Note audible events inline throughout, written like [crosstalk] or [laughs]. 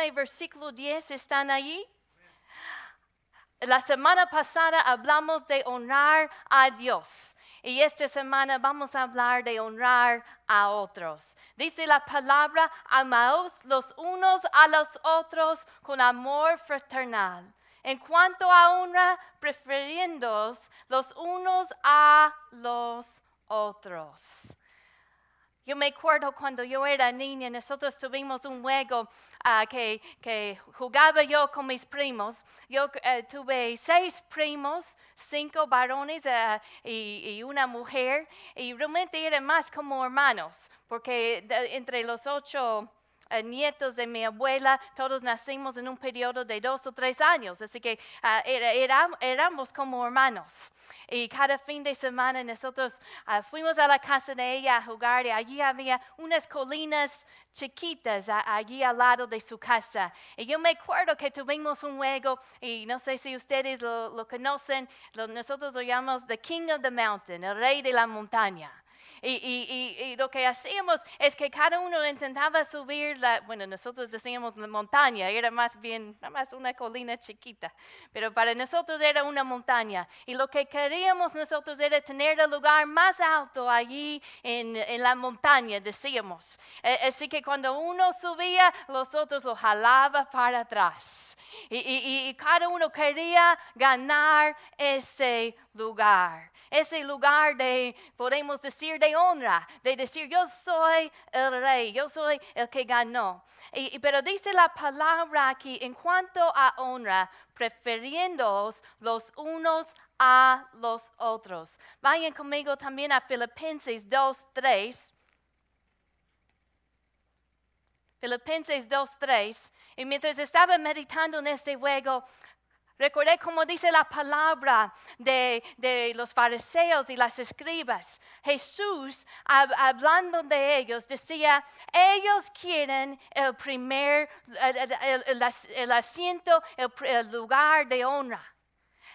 12, versículo 10, ¿están allí? La semana pasada hablamos de honrar a Dios. Y esta semana vamos a hablar de honrar a otros. Dice la palabra, amaos los unos a los otros con amor fraternal. En cuanto a honra, prefiriendo los unos a los otros. Yo me acuerdo cuando yo era niña, nosotros tuvimos un juego ah, que, jugaba yo con mis primos. Yo eh, tuve seis primos, cinco varones eh, y, una mujer, y realmente eran más como hermanos, porque entre los ocho nietos de mi abuela, todos nacimos en un periodo de dos o tres años, así que uh, era, éramos como hermanos. Y cada fin de semana nosotros uh, fuimos a la casa de ella a jugar y allí había unas colinas chiquitas allí al lado de su casa. Y yo me acuerdo que tuvimos un juego, y no sé si ustedes lo, lo conocen, lo, nosotros lo llamamos The King of the Mountain, el rey de la montaña. Y, lo que hacíamos es que cada uno intentaba subir la, bueno, nosotros decíamos la montaña, era más bien, nada más una colina chiquita, pero para nosotros era una montaña. Y lo que queríamos nosotros era tener el lugar más alto allí en, la montaña, decíamos. E, así que cuando uno subía, los otros lo jalaban para atrás. y cada uno quería ganar ese lugar. Ese lugar de, podemos decir, de honra, de decir, yo soy el rey, yo soy el que ganó. Y, pero dice la palabra aquí, en cuanto a honra, prefiriendo los unos a los otros. Vayan conmigo también a Filipenses 2, 3. Filipenses 2, 3. Y mientras estaba meditando en este juego, Recordé como dice la palabra de, los fariseos y las escribas. Jesús, hablando de ellos, decía, ellos quieren el primer, el, asiento, el lugar de honra.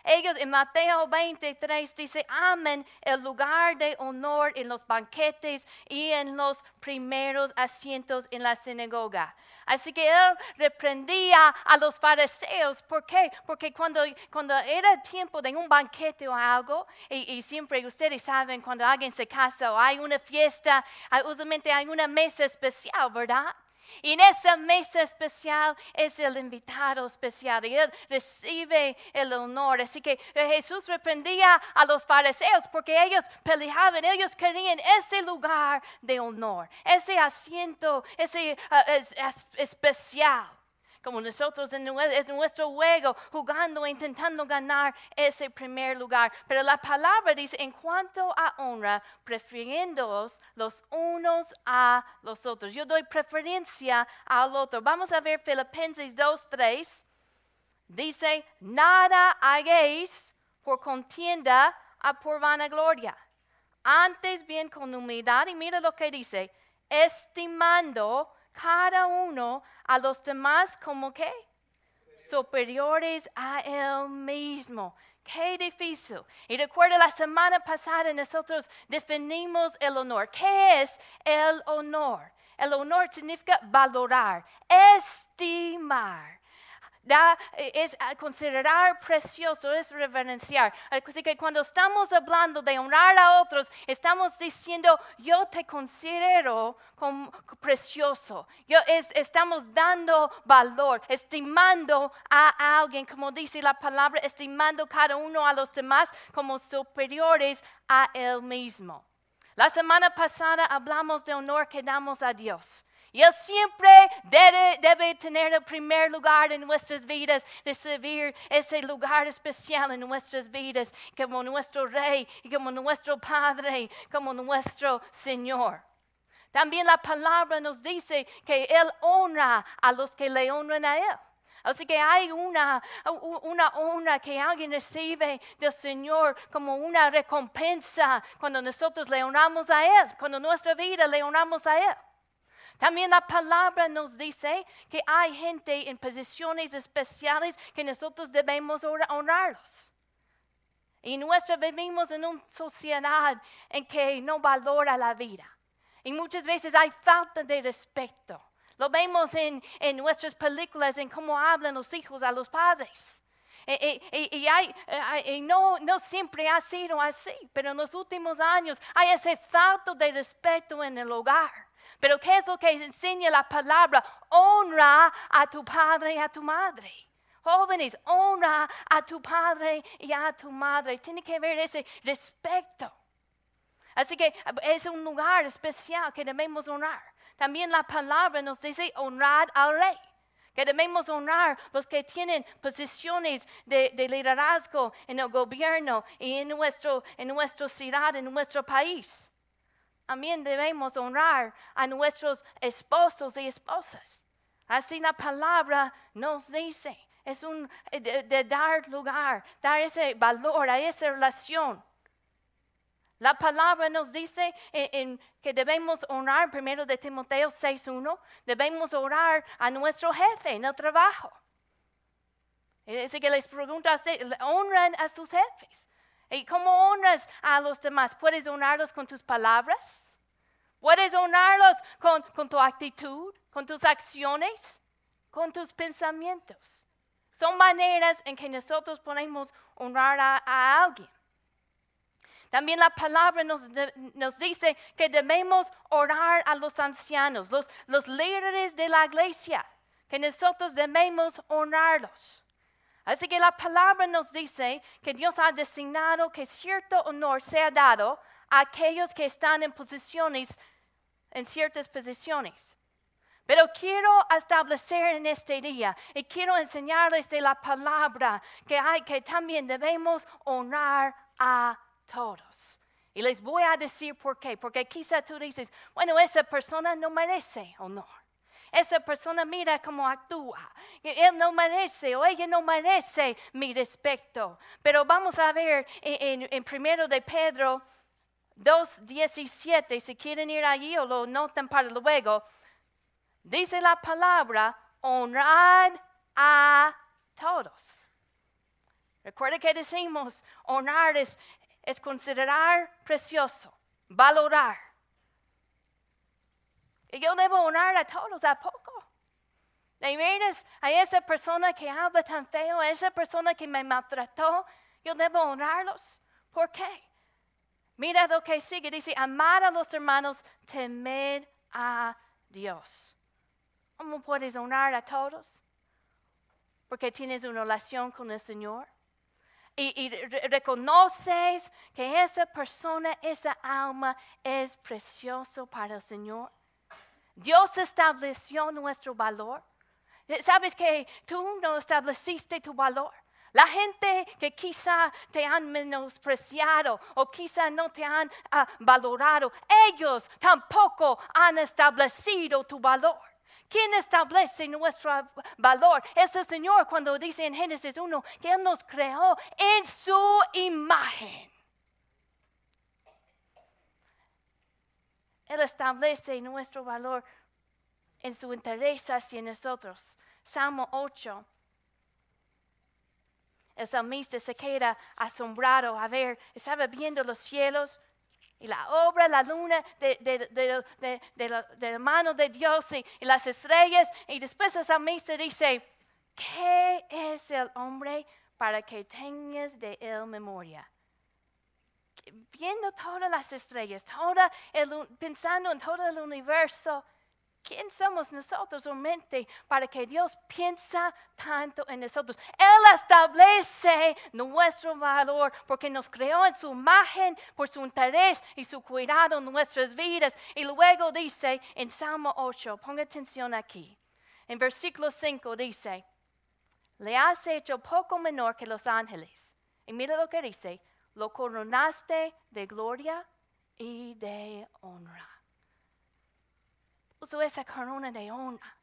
Ellos en Mateo 23 dice, amen el lugar de honor en los banquetes y en los primeros asientos en la sinagoga. Así que él reprendía a los fariseos. ¿Por qué? Porque cuando, cuando era tiempo de un banquete o algo, y, y siempre ustedes saben cuando alguien se casa o hay una fiesta, usualmente hay una mesa especial, ¿verdad? Y en esa mesa especial es el invitado especial y él recibe el honor. Así que Jesús reprendía a los fariseos porque ellos peleaban, ellos querían ese lugar de honor, ese asiento, ese uh, especial como nosotros en nuestro juego, jugando e intentando ganar ese primer lugar. Pero la palabra dice, en cuanto a honra, prefiriéndoos los unos a los otros. Yo doy preferencia al otro. Vamos a ver Filipenses 2, 3. Dice, nada hagáis por contienda a por vanagloria. Antes bien con humildad, y mira lo que dice, estimando cada uno a los demás como que superiores a él mismo. Qué difícil. Y recuerda la semana pasada nosotros definimos el honor. ¿Qué es el honor? El honor significa valorar, estimar da, eh, es considerar precioso, es reverenciar. Así que cuando estamos hablando de honrar a otros, estamos diciendo, yo te considero como precioso. Yo estamos dando valor, estimando a alguien, como dice la palabra, estimando cada uno a los demás como superiores a él mismo. La semana pasada hablamos de honor que damos a Dios. Él siempre debe, tener el primer lugar en nuestras vidas, recibir ese lugar especial en nuestras vidas, como nuestro Rey como nuestro Padre, como nuestro Señor. También la palabra nos dice que Él honra a los que le honran a Él. Así que hay una, una honra que alguien recibe del Señor como una recompensa cuando nosotros le honramos a Él, cuando nuestra vida le honramos a Él. También la palabra nos dice que hay gente en posiciones especiales que nosotros debemos honrarlos. Y nosotros vivimos en una sociedad en que no valora la vida. Y muchas veces hay falta de respeto. Lo vemos en, en nuestras películas, en cómo hablan los hijos a los padres. Y, y- y hay- no, no siempre ha sido así, pero en los últimos años hay ese falta de respeto en el hogar. Pero ¿qué es lo que enseña la palabra? Honra a tu padre y a tu madre. Jóvenes, honra a tu padre y a tu madre. Tiene que haber ese respeto. Así que es un lugar especial que debemos honrar. También la palabra nos dice honrar al rey. Que debemos honrar los que tienen posiciones de, de liderazgo en el gobierno y en, nuestro, en nuestra ciudad, en nuestro país. También debemos honrar a nuestros esposos y esposas. Así la palabra nos dice. Es un eh, de, dar lugar, dar ese valor a esa relación. La palabra nos dice en que debemos honrar, primero de Timoteo 6.1, debemos orar a nuestro jefe en el trabajo. Así que les pregunto, ¿honran a sus jefes? ¿Y cómo honras a los demás? ¿Puedes honrarlos con tus palabras? ¿Puedes honrarlos con, tu actitud, con tus acciones, con tus pensamientos? Son maneras en que nosotros podemos honrar a, alguien. También la palabra nos dice que debemos orar a los ancianos, los, los líderes de la iglesia, que nosotros debemos honrarlos. Así que la palabra nos dice que Dios ha designado que cierto honor sea dado a aquellos que están en posiciones, en ciertas posiciones. Pero quiero establecer en este día y quiero enseñarles de la palabra que hay que también debemos honrar a todos. Y les voy a decir por qué. Porque quizá tú dices, bueno, esa persona no merece honor. Esa persona mira cómo actúa. Y Él no merece o ella no merece mi respeto. Pero vamos a ver en, en, en primero de Pedro 2.17, si quieren ir allí o lo notan para luego. Dice la palabra, honrad a todos. Recuerda que decimos, honrar es, es considerar precioso, valorar. Y yo debo honrar a todos a poco. De veras, a esa persona que habla tan feo, a esa persona que me maltrató, yo debo honrarlos. ¿Por qué? Mira lo que sigue, dice, amar a los hermanos, temer a Dios. ¿Cómo puedes honrar a todos? Porque tienes una relación con el Señor. Y, y re- reconoces que esa persona, esa alma es precioso para el Señor. Dios estableció nuestro valor. Eh, Sabes que tú no estableciste tu valor. La gente que quizá te han menospreciado o quizá no te han ah, valorado, ellos tampoco han establecido tu valor. ¿Quién establece nuestro valor? Es el Señor cuando dice en Génesis 1 que Él nos creó en su imagen. Él establece nuestro valor en su interés hacia nosotros. Salmo 8. El salmista se queda asombrado a ver, estaba viendo los cielos y la obra, la luna de, de- de- de- la, la mano de Dios y, y las estrellas. Y después el salmista dice, ¿qué es el hombre para que tengas de él memoria? Viendo todas las estrellas, toda pensando en todo el universo, ¿Quién somos nosotros realmente para que Dios piensa tanto en nosotros? Él establece nuestro valor porque nos creó en su imagen por su interés y su cuidado en nuestras vidas. Y luego dice en Salmo 8, ponga atención aquí, en versículo 5 dice, le has hecho poco menor que los ángeles. Y mira lo que dice, lo coronaste de gloria y de honra puso esa corona de honra.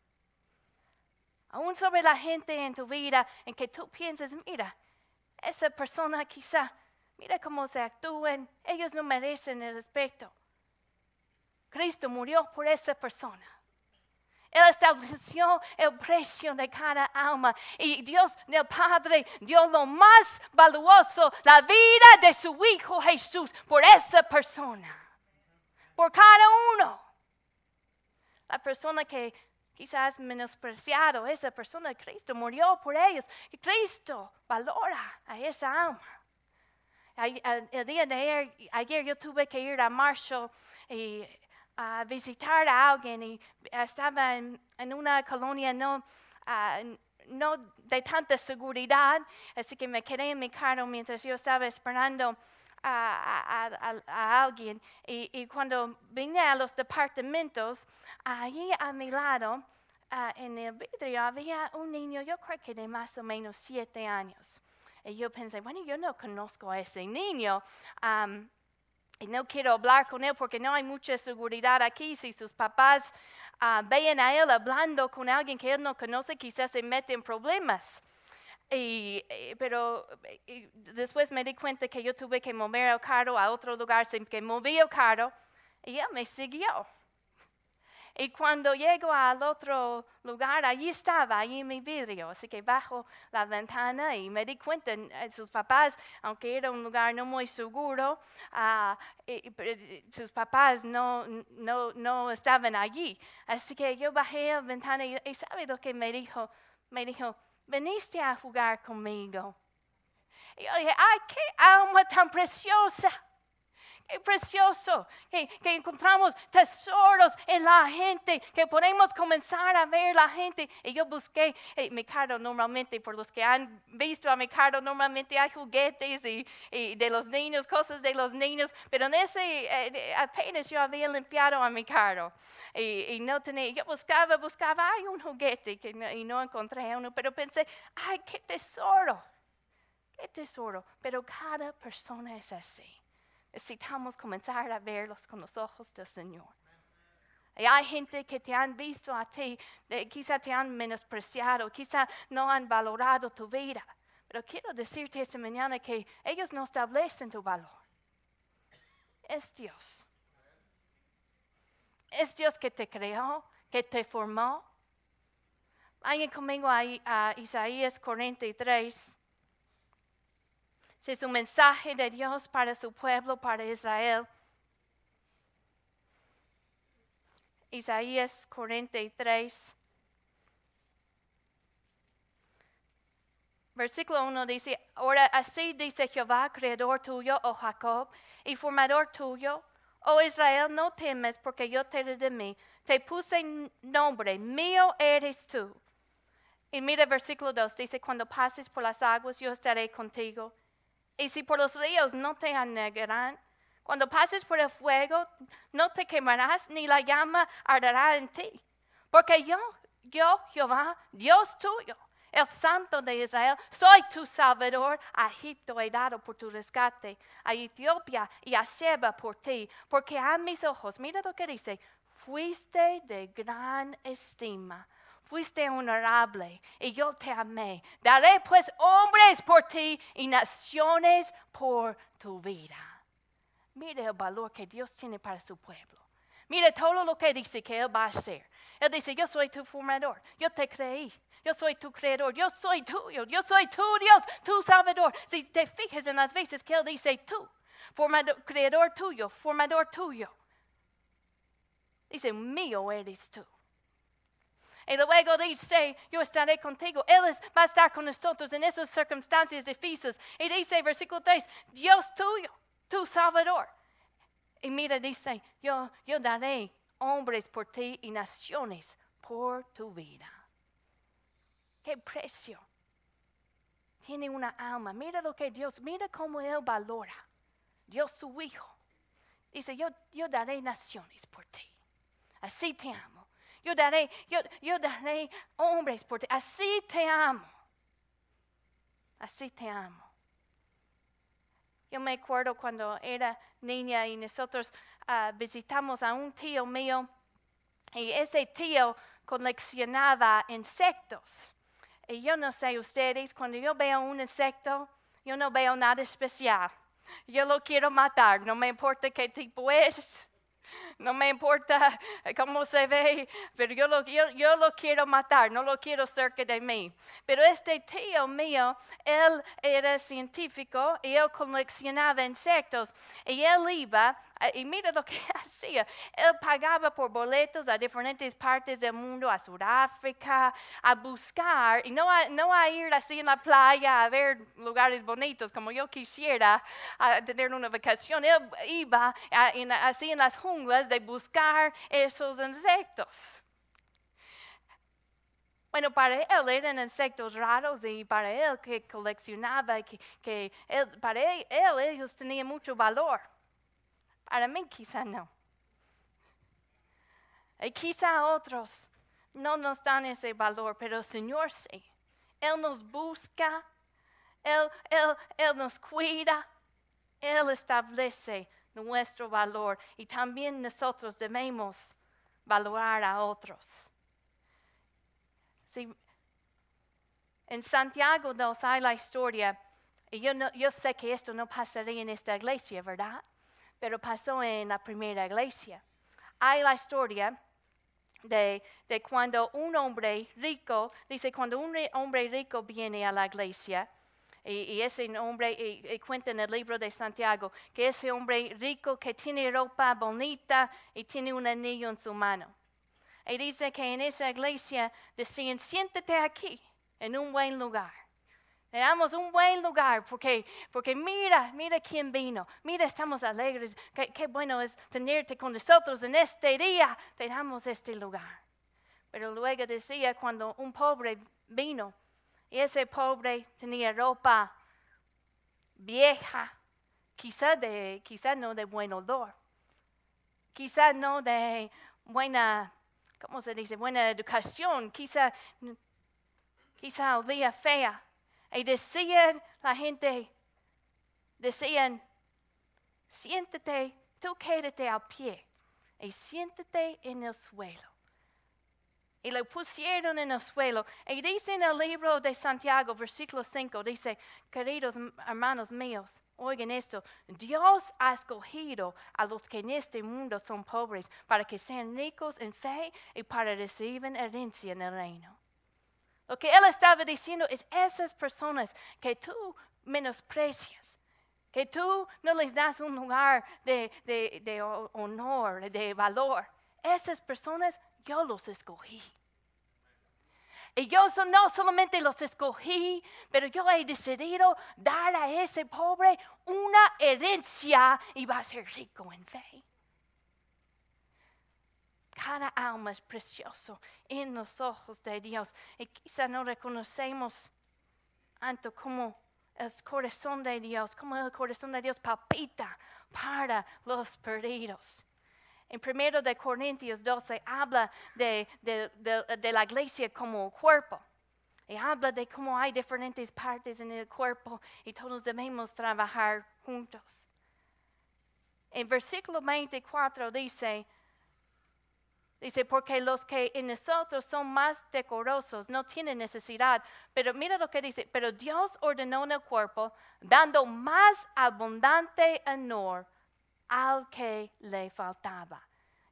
Aún sobre la gente en tu vida en que tú piensas, mira, esa persona quizá, mira cómo se actúan, ellos no merecen el respeto. Cristo murió por esa persona. Él estableció el precio de cada alma y Dios, el Padre, dio lo más valioso, la vida de su Hijo Jesús, por esa persona, por cada uno. La persona que quizás menospreciado esa persona. Cristo murió por ellos. Y Cristo valora a esa alma. El día de ayer, ayer yo tuve que ir a Marshall y visitar a alguien y estaba en, una colonia no, ah, no de tanta seguridad, así que me quedé en mi carro mientras yo estaba esperando a, alguien. Y, cuando vine a los departamentos, allí a mi lado, ah, en el vidrio, había un niño, yo creo que de más o menos siete años. Y yo pensé, bueno, yo no conozco a ese niño. Y no quiero hablar con él porque no hay mucha seguridad aquí. Si sus papás uh, ven a él hablando con alguien que él no conoce, quizás se mete en problemas. Y, pero después me di cuenta que yo tuve que mover el carro a otro lugar, sin que moví el carro y él me siguió. Y cuando llego al otro lugar, allí estaba, allí mi vidrio. Así que bajo la ventana y me di cuenta, eh, sus papás, aunque era un lugar no muy seguro, uh, sus papás no, no, no, estaban allí. Así que yo bajé la ventana y, y ¿sabe lo que me dijo? Me dijo, veniste a jugar conmigo. Y yo dije, ay, qué alma tan preciosa. Qué precioso que, encontramos tesoros en la gente, que podemos comenzar a ver la gente. Y yo busqué eh, carro normalmente, por los que han visto a carro, normalmente hay juguetes y, de los niños, cosas de los niños, pero en ese eh, apenas yo había limpiado a mi carro. Y, no tenía, yo buscaba, buscaba, hay un juguete que y no encontré uno, pero pensé, ay, qué tesoro, qué tesoro. Pero cada persona es así. Necesitamos comenzar a verlos con los ojos del Señor. Hay gente que te han visto a ti, quizá te han menospreciado, quizá no han valorado tu vida. Pero quiero decirte esta mañana que ellos no establecen tu valor. Es Dios. Es Dios que te creó, que te formó. Vayan conmigo a, a Isaías 43. Es un mensaje de Dios para su pueblo, para Israel. Isaías 43. Versículo 1 dice, ahora así dice Jehová, creador tuyo, oh Jacob, y formador tuyo, Oh Israel, no temes porque yo te redimí. Te puse nombre, mío eres tú. Y mira versículo 2, dice, cuando pases por las aguas, yo estaré contigo. Y si por los ríos no te anegarán, cuando pases por el fuego, no te quemarás, ni la llama arderá en ti. Porque yo, yo, Jehová, Dios tuyo, el Santo de Israel, soy tu Salvador. A Egipto he dado por tu rescate, a Etiopía y a Sheba por ti, porque a mis ojos, mira lo que dice, fuiste de gran estima. Fuiste honorable y yo te amé. Daré pues hombres por ti y naciones por tu vida. Mire el valor que Dios tiene para su pueblo. Mire todo lo que dice que Él va a hacer. Él dice, yo soy tu formador, yo te creí, yo soy tu creador, yo soy tuyo, yo soy tu Dios, tu Salvador. Si te fijas en las veces que Él dice tú, formador, creador tuyo, formador tuyo, dice, mío eres tú. Y luego dice, yo estaré contigo. Él va a estar con nosotros en esas circunstancias difíciles. Y dice, versículo 3, Dios tuyo, tu Salvador. Y mira, dice, yo, yo daré hombres por ti y naciones por tu vida. Qué precio. Tiene una alma. Mira lo que Dios, mira cómo Él valora. Dios su Hijo. Dice, yo, yo daré naciones por ti. Así te amo. Yo daré, yo, yo daré hombres por ti. Así te amo. Así te amo. Yo me acuerdo cuando era niña y nosotros ah, visitamos a un tío mío y ese tío coleccionaba insectos. Y yo no sé ustedes, cuando yo veo un insecto, yo no veo nada especial. Yo lo quiero matar, no me importa qué tipo es, no me importa cómo se ve, pero yo lo, yo, lo, quiero matar, no lo quiero cerca de mí. Pero este tío mío, él era científico y él coleccionaba insectos y él iba Y mira lo que [laughs] hacía. Él pagaba por boletos a diferentes partes del mundo, a Sudáfrica, a buscar, y no a, no a ir así en la playa a ver lugares bonitos como yo quisiera a tener una vacación. Él iba a- así en las junglas de buscar esos insectos. Bueno, para él eran insectos raros y para él que coleccionaba, que, que para él ellos tenían mucho valor. Para mí quizá no. Y quizá otros no nos dan ese valor, pero el Señor sí. Él nos busca, Él, él, él nos cuida, Él establece nuestro valor y también nosotros debemos valorar a otros. Sí, en Santiago 2 hay la historia, y yo, no- yo sé que esto no pasaría en esta iglesia, ¿verdad? Pero pasó en la primera iglesia. Hay la historia de, de cuando un hombre rico, dice, cuando un hombre rico viene a la iglesia, y, ese hombre, y cuenta en el libro de Santiago, que ese hombre rico que tiene ropa bonita y tiene un anillo en su mano. Y dice que en esa iglesia decían, siéntate aquí, en un buen lugar. Le damos un buen lugar porque, porque mira, mira quién vino. Mira, estamos alegres. Qué, bueno es tenerte con nosotros en este día. Te damos este lugar. Pero luego decía cuando un pobre vino y ese pobre tenía ropa vieja, quizá, de, quizá no de buen olor, quizá no de buena, ¿cómo se dice? Buena educación, quizá, quizá olía fea. Y decían la gente, decían, siéntate, tú quédate al pie y siéntate en el suelo. Y lo pusieron en el suelo. Y dice en el libro de Santiago, versículo 5, dice, queridos hermanos míos, oigan esto, Dios ha escogido a los que en este mundo son pobres para que sean ricos en fe y para recibir herencia en el reino. Lo que él estaba diciendo es esas personas que tú menosprecias, que tú no les das un lugar de, de- de ho- honor, de valor. Esas personas yo los escogí. Y yo no solamente los escogí, pero yo he decidido dar a ese pobre una herencia y va a ser rico en fe. Cada alma es precioso en los ojos de Dios. Y quizá no reconocemos tanto como el corazón de Dios, como el corazón de Dios palpita para los perdidos. En 1 de Corintios 12 habla de, de- de- de la iglesia como cuerpo. Y habla de cómo hay diferentes partes en el cuerpo y todos debemos trabajar juntos. En versículo 24 dice, Dice, porque los que en nosotros son más decorosos no tienen necesidad. Pero mira lo que dice, pero Dios ordenó en el cuerpo, dando más abundante honor al que le faltaba.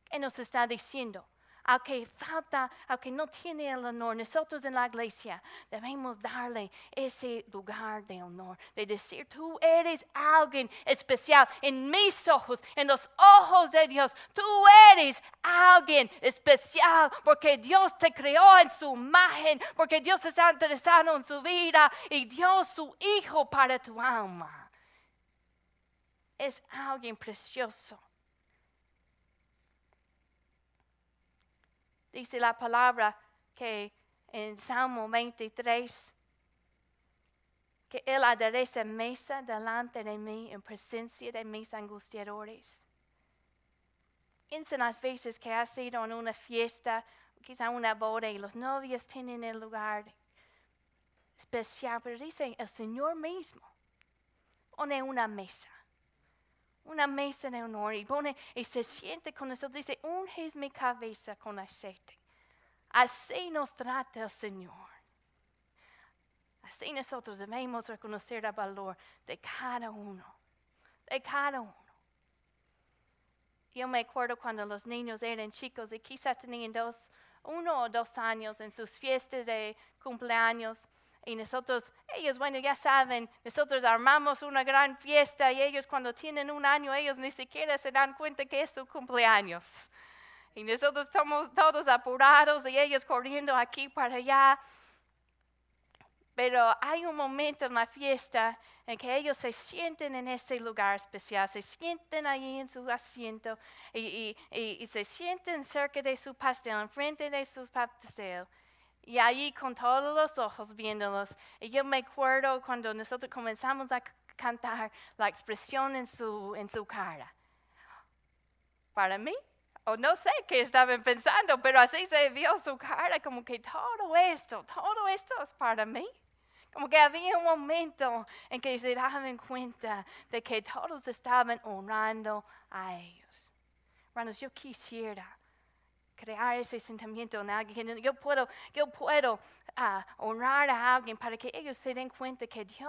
¿Qué nos está diciendo? Al que falta, al que no tiene el honor, nosotros en la iglesia debemos darle ese lugar de honor, de decir, tú eres alguien especial en mis ojos, en los ojos de Dios. Tú eres alguien especial porque Dios te creó en su imagen, porque Dios está interesado en su vida y dio su hijo para tu alma. Es alguien precioso. Dice la palabra que en Salmo 23, que Él adereza mesa delante de mí en presencia de mis angustiadores. Piensa en las veces que has ido en una fiesta, quizá una boda, y los novios tienen el lugar especial, pero dice el Señor mismo pone una mesa una mesa de honor y pone y se siente con nosotros. Dice, unges mi cabeza con aceite. Así nos trata el Señor. Así nosotros debemos reconocer el valor de cada uno, de cada uno. Yo me acuerdo cuando los niños eran chicos y quizás tenían dos, uno o dos años en sus fiestas de cumpleaños. Y nosotros, ellos, bueno, ya saben, nosotros armamos una gran fiesta y ellos cuando tienen un año, ellos ni siquiera se dan cuenta que es su cumpleaños. Y nosotros estamos todos apurados y ellos corriendo aquí para allá. Pero hay un momento en la fiesta en que ellos se sienten en ese lugar especial, se sienten ahí en su asiento y, y se sienten cerca de su pastel, enfrente de su pastel. Y allí con todos los ojos viéndolos. Y yo me acuerdo cuando nosotros comenzamos a cantar la expresión en su, en su cara. Para mí, o no sé qué estaban pensando, pero así se vio su cara, como que todo esto, todo esto es para mí. Como que había un momento en que se daban cuenta de que todos estaban honrando a ellos. Hermanos, yo quisiera crear ese sentimiento en alguien. Yo puedo, yo puedo ah, honrar a alguien para que ellos se den cuenta que Dios